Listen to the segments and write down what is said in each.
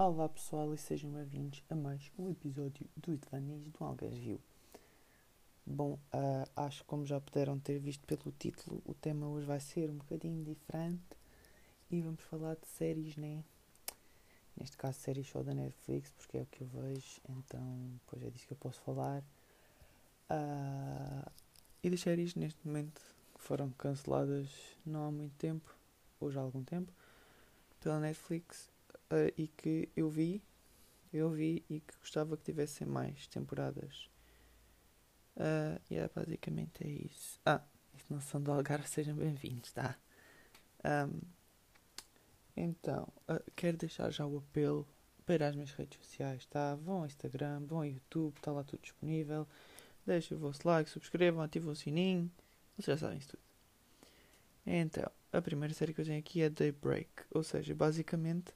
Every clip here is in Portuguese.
Olá pessoal e sejam bem-vindos a mais um episódio do Idvanis do Algarvio. Bom, uh, acho que como já puderam ter visto pelo título, o tema hoje vai ser um bocadinho diferente e vamos falar de séries, né? Neste caso séries só da Netflix, porque é o que eu vejo, então pois é disso que eu posso falar. Uh, e das séries neste momento que foram canceladas não há muito tempo, já há algum tempo, pela Netflix uh, e que eu vi, eu vi e que gostava que tivessem mais temporadas. Uh, e yeah, basicamente é isso. Ah, isto não são do Algarve, sejam bem-vindos, tá? Um, então, uh, quero deixar já o apelo para as minhas redes sociais, tá? Vão ao Instagram, vão ao YouTube, está lá tudo disponível. Deixem o vosso like, subscrevam, ativem o sininho. Vocês já sabem isso tudo. Então, a primeira série que eu tenho aqui é Daybreak. Ou seja, basicamente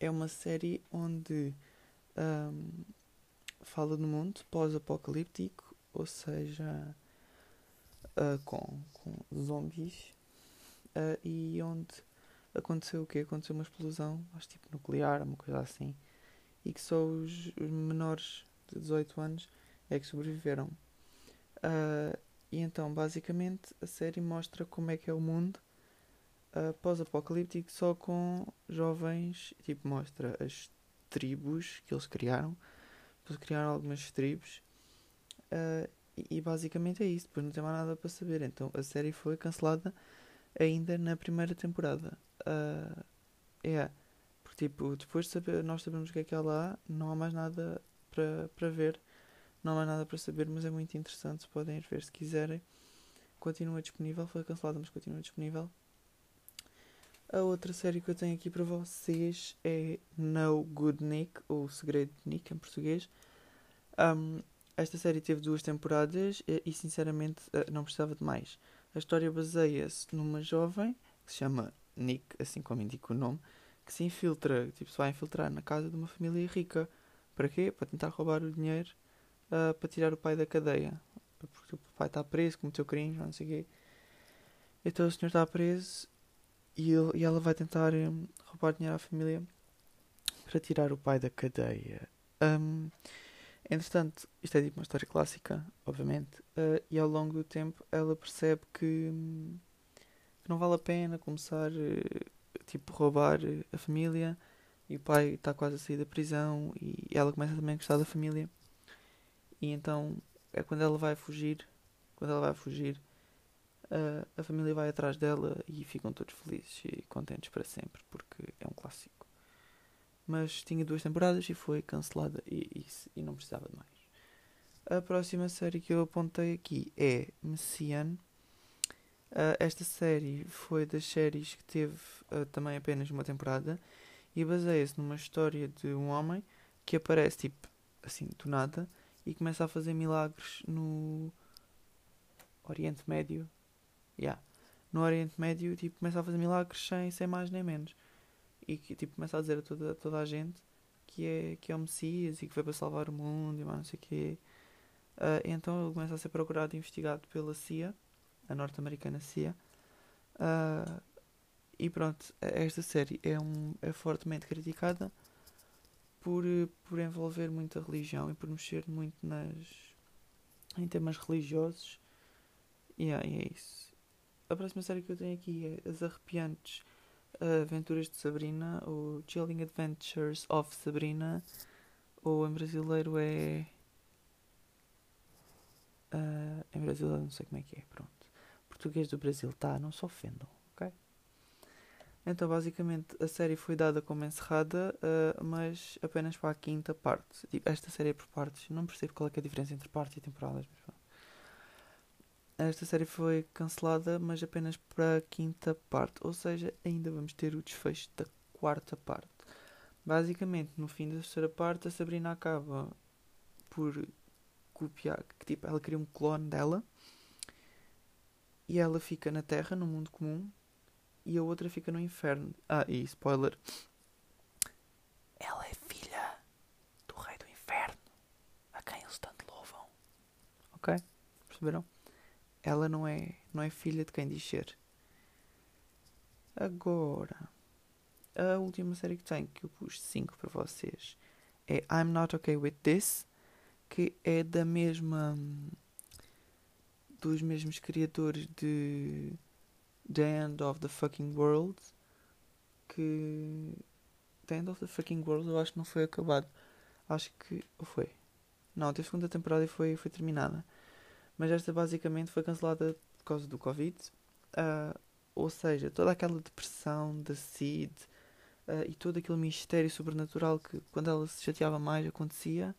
é uma série onde um, fala do mundo pós-apocalíptico, ou seja, uh, com, com zombies, uh, e onde aconteceu o quê? Aconteceu uma explosão, acho tipo nuclear, uma coisa assim, e que só os, os menores de 18 anos é que sobreviveram. Uh, e então, basicamente, a série mostra como é que é o mundo uh, pós-apocalíptico só com jovens, tipo, mostra as tribos que eles criaram. Eles criaram algumas tribos uh, e, e, basicamente é isso. Depois não tem mais nada para saber. Então a série foi cancelada ainda na primeira temporada. Uh, é, porque tipo, depois de saber, nós sabemos o que é que há lá, não há mais nada para, para ver. Não há mais nada para saber, mas é muito interessante. Podem ver se quiserem. Continua disponível, foi cancelada, mas continua disponível. A outra série que eu tenho aqui para vocês é No Good Nick, ou Segredo de Nick em português. Um, esta série teve duas temporadas e, sinceramente eh, não precisava de mais. A história baseia-se numa jovem que se chama Nick, assim como indica o nome, que se infiltra, tipo, se vai infiltrar na casa de uma família rica. Para quê? Para tentar roubar o dinheiro uh, para tirar o pai da cadeia. Porque o pai está preso, cometeu crimes, não sei o quê. Então o senhor está preso e, ele, e ela vai tentar um, roubar dinheiro à família para tirar o pai da cadeia. Um, entretanto, isto é tipo uma história clássica, obviamente, uh, e ao longo do tempo ela percebe que, um, que não vale a pena começar uh, tipo roubar a família e o pai está quase a sair da prisão e ela começa também a gostar da família e então é quando ela vai fugir quando ela vai fugir uh, a família vai atrás dela e ficam todos felizes e contentes para sempre, porque é um clássico. Mas tinha duas temporadas e foi cancelada e, e, e não precisava de mais. A próxima série que eu apontei aqui é Messian. Uh, esta série foi das séries que teve uh, também apenas uma temporada e baseia-se numa história de um homem que aparece tipo assim do nada e começa a fazer milagres no Oriente Médio Yeah. No Oriente Médio, tipo, começa a fazer milagres sem, sem mais nem menos. E que, tipo, começa a dizer a toda, toda a gente que é, que é o Messias e que veio para salvar o mundo e mais não sei o quê. Uh, então ele começa a ser procurado e investigado pela CIA, a norte-americana CIA. Uh, e pronto, esta série é, um, é fortemente criticada por, por envolver muita religião e por mexer muito nas, em temas religiosos. Yeah, e é isso a próxima série que eu tenho aqui é As Arrepiantes Aventuras de Sabrina, ou Chilling Adventures of Sabrina, ou em brasileiro é. Uh, em brasileiro não sei como é que é, pronto. Português do Brasil, tá? Não se ofendam, ok? Então, basicamente, a série foi dada como encerrada, uh, mas apenas para a quinta parte. Tipo, esta série é por partes, não percebo qual é, é a diferença entre parte e temporadas, mas. Esta série foi cancelada, mas apenas para a quinta parte, ou seja, ainda vamos ter o desfecho da quarta parte. Basicamente, no fim da terceira parte, a Sabrina acaba por copiar, que tipo, ela cria um clone dela e ela fica na Terra, no mundo comum, e a outra fica no inferno. Ah, e spoiler: ela é filha do Rei do Inferno, a quem eles tanto louvam. Ok? Perceberam? Ela não é, não é filha de quem diz ser. Agora, a última série que tenho, que eu pus 5 para vocês, é I'm Not Okay With This, que é da mesma. dos mesmos criadores de The End of the Fucking World. Que. The End of the Fucking World eu acho que não foi acabado. Acho que. Ou foi? Não, teve segunda temporada e foi, foi terminada. Mas esta basicamente foi cancelada por causa do Covid. Uh, ou seja, toda aquela depressão da Seed uh, e todo aquele mistério sobrenatural que quando ela se chateava mais acontecia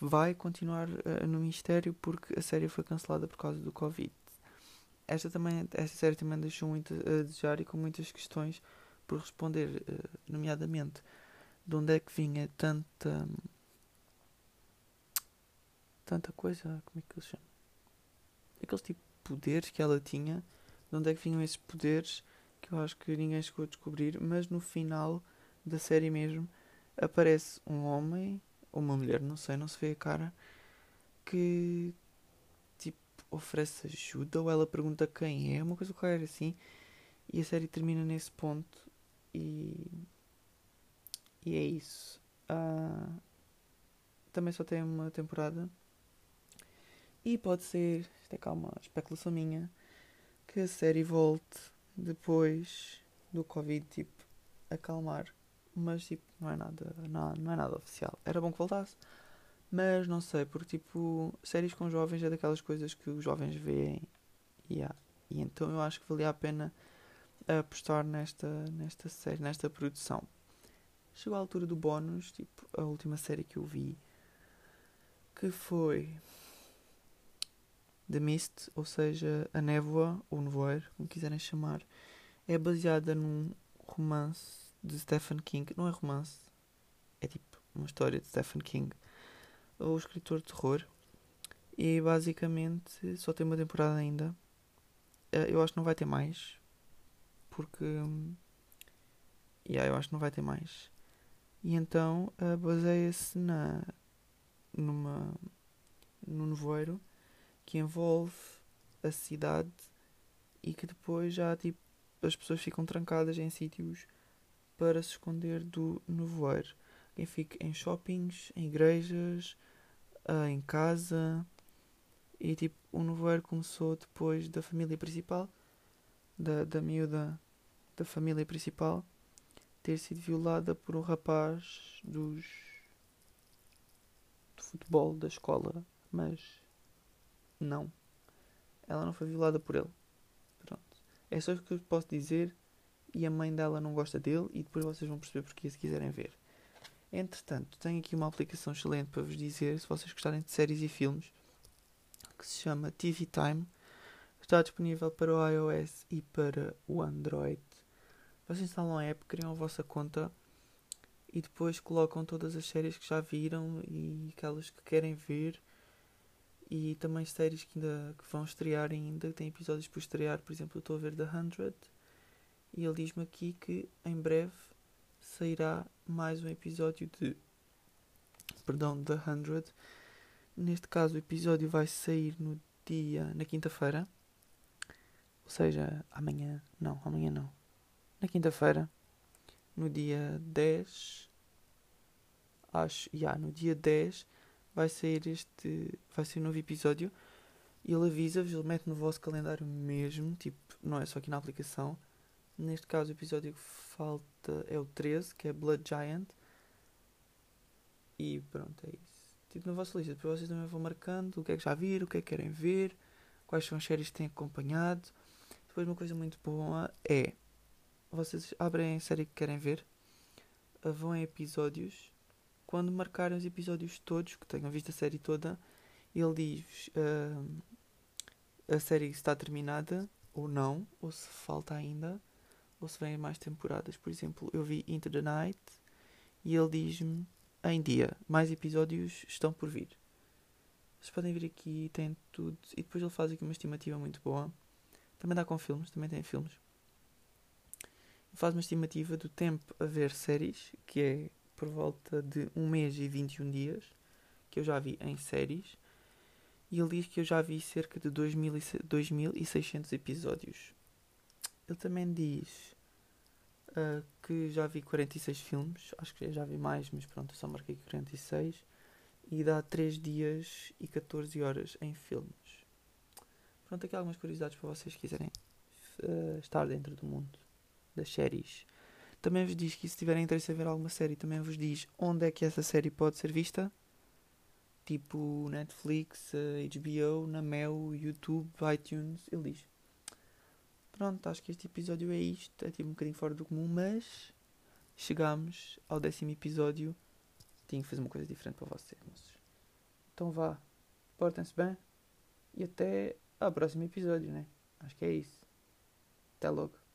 vai continuar uh, no mistério porque a série foi cancelada por causa do Covid. Esta, também, esta série também deixou muito a desejar e com muitas questões por responder, nomeadamente de onde é que vinha tanta tanta coisa, como é que eles chamam? Aqueles tipo de poderes que ela tinha, de onde é que vinham esses poderes que eu acho que ninguém chegou a descobrir, mas no final da série mesmo aparece um homem ou uma mulher, não sei, não se vê a cara, que tipo oferece ajuda ou ela pergunta quem é, uma coisa qualquer assim, e a série termina nesse ponto e e é isso. Uh, também só tem uma temporada. E pode ser, isto é calma, especulação minha, que a série volte depois do Covid, tipo, acalmar. Mas, tipo, não é nada, não, não é nada oficial. Era bom que voltasse. Mas não sei, porque, tipo, séries com jovens é daquelas coisas que os jovens veem. Yeah. E então eu acho que valia a pena apostar nesta, nesta série, nesta produção. Chegou a altura do bónus, tipo, a última série que eu vi, que foi The Mist, ou seja, A Névoa, ou Nevoeiro, como quiserem chamar, é baseada num romance de Stephen King. Não é romance, é tipo uma história de Stephen King, o escritor de terror. E basicamente só tem uma temporada ainda. Eh, eu acho que não vai ter mais. Porque. Yeah, eu acho que não vai ter mais. E então uh, baseia-se na. numa. num nevoeiro que envolve a cidade e que depois já tipo as pessoas ficam trancadas em sítios para se esconder do nevoeiro. Quem fica em shoppings, em igrejas, uh, em casa. E tipo, o nevoeiro começou depois da família principal, da, da miúda da família principal, ter sido violada por um rapaz dos de futebol da escola, mas não. Ela não foi violada por ele. Pronto. É só o que eu posso dizer. E a mãe dela não gosta dele. E depois vocês vão perceber porque se quiserem ver. Entretanto, tenho aqui uma aplicação excelente para vos dizer. Se vocês gostarem de séries e filmes. Que se chama TV Time. Está disponível para o iOS e para o Android. Vocês instalam a app, criam a vossa conta e depois colocam todas as séries que já viram e aquelas que querem ver e também séries que ainda que vão estrear ainda, tem episódios por estrear, por exemplo, eu estou a ver The Hundred e ele diz-me aqui que em breve sairá mais um episódio de perdão, The Hundred. Neste caso o episódio vai sair no dia na quinta-feira. Ou seja, amanhã, não, amanhã não. Na quinta-feira, no dia 10, acho, já, yeah, no dia 10 vai sair este. Vai ser um novo episódio. Ele avisa-vos, ele mete no vosso calendário mesmo, tipo, não é só aqui na aplicação. Neste caso, o episódio que falta é o 13, que é Blood Giant. E pronto, é isso. Tipo, na vossa lista, depois vocês também vão marcando o que é que já viram, o que é que querem ver, quais são as séries que têm acompanhado. Depois, uma coisa muito boa é: vocês abrem a série que querem ver, vão em episódios quando marcarem os episódios todos, que tenham visto a série toda, ele diz uh, a série está terminada ou não, ou se falta ainda, ou se vêm mais temporadas. Por exemplo, eu vi Into the Night e ele diz-me em dia, mais episódios estão por vir. Vocês podem vir aqui, tem tudo. E depois ele faz aqui uma estimativa muito boa. Também dá com filmes, também tem filmes. Ele faz uma estimativa do tempo a ver séries, que é por volta de um mês e 21 dias, que eu já vi em séries, e ele diz que eu já vi cerca de 2.600 episódios. Ele também diz uh, que já vi 46 filmes. Acho que já vi mais, mas pronto, só marquei 46. E dá 3 dias e 14 horas em filmes. Pronto, aqui algumas curiosidades para vocês quiserem uh, estar dentro do mundo das séries. Também vos diz que se tiverem interesse em ver alguma série, também vos diz onde é que essa série pode ser vista. Tipo Netflix, HBO, na Mel, YouTube, iTunes, ele diz. Pronto, acho que este episódio é isto. É tipo um bocadinho fora do comum, mas chegamos ao décimo episódio. Tinha que fazer uma coisa diferente para vocês, moços. Então vá, portem-se bem e até ao próximo episódio, né? Acho que é isso. Até logo.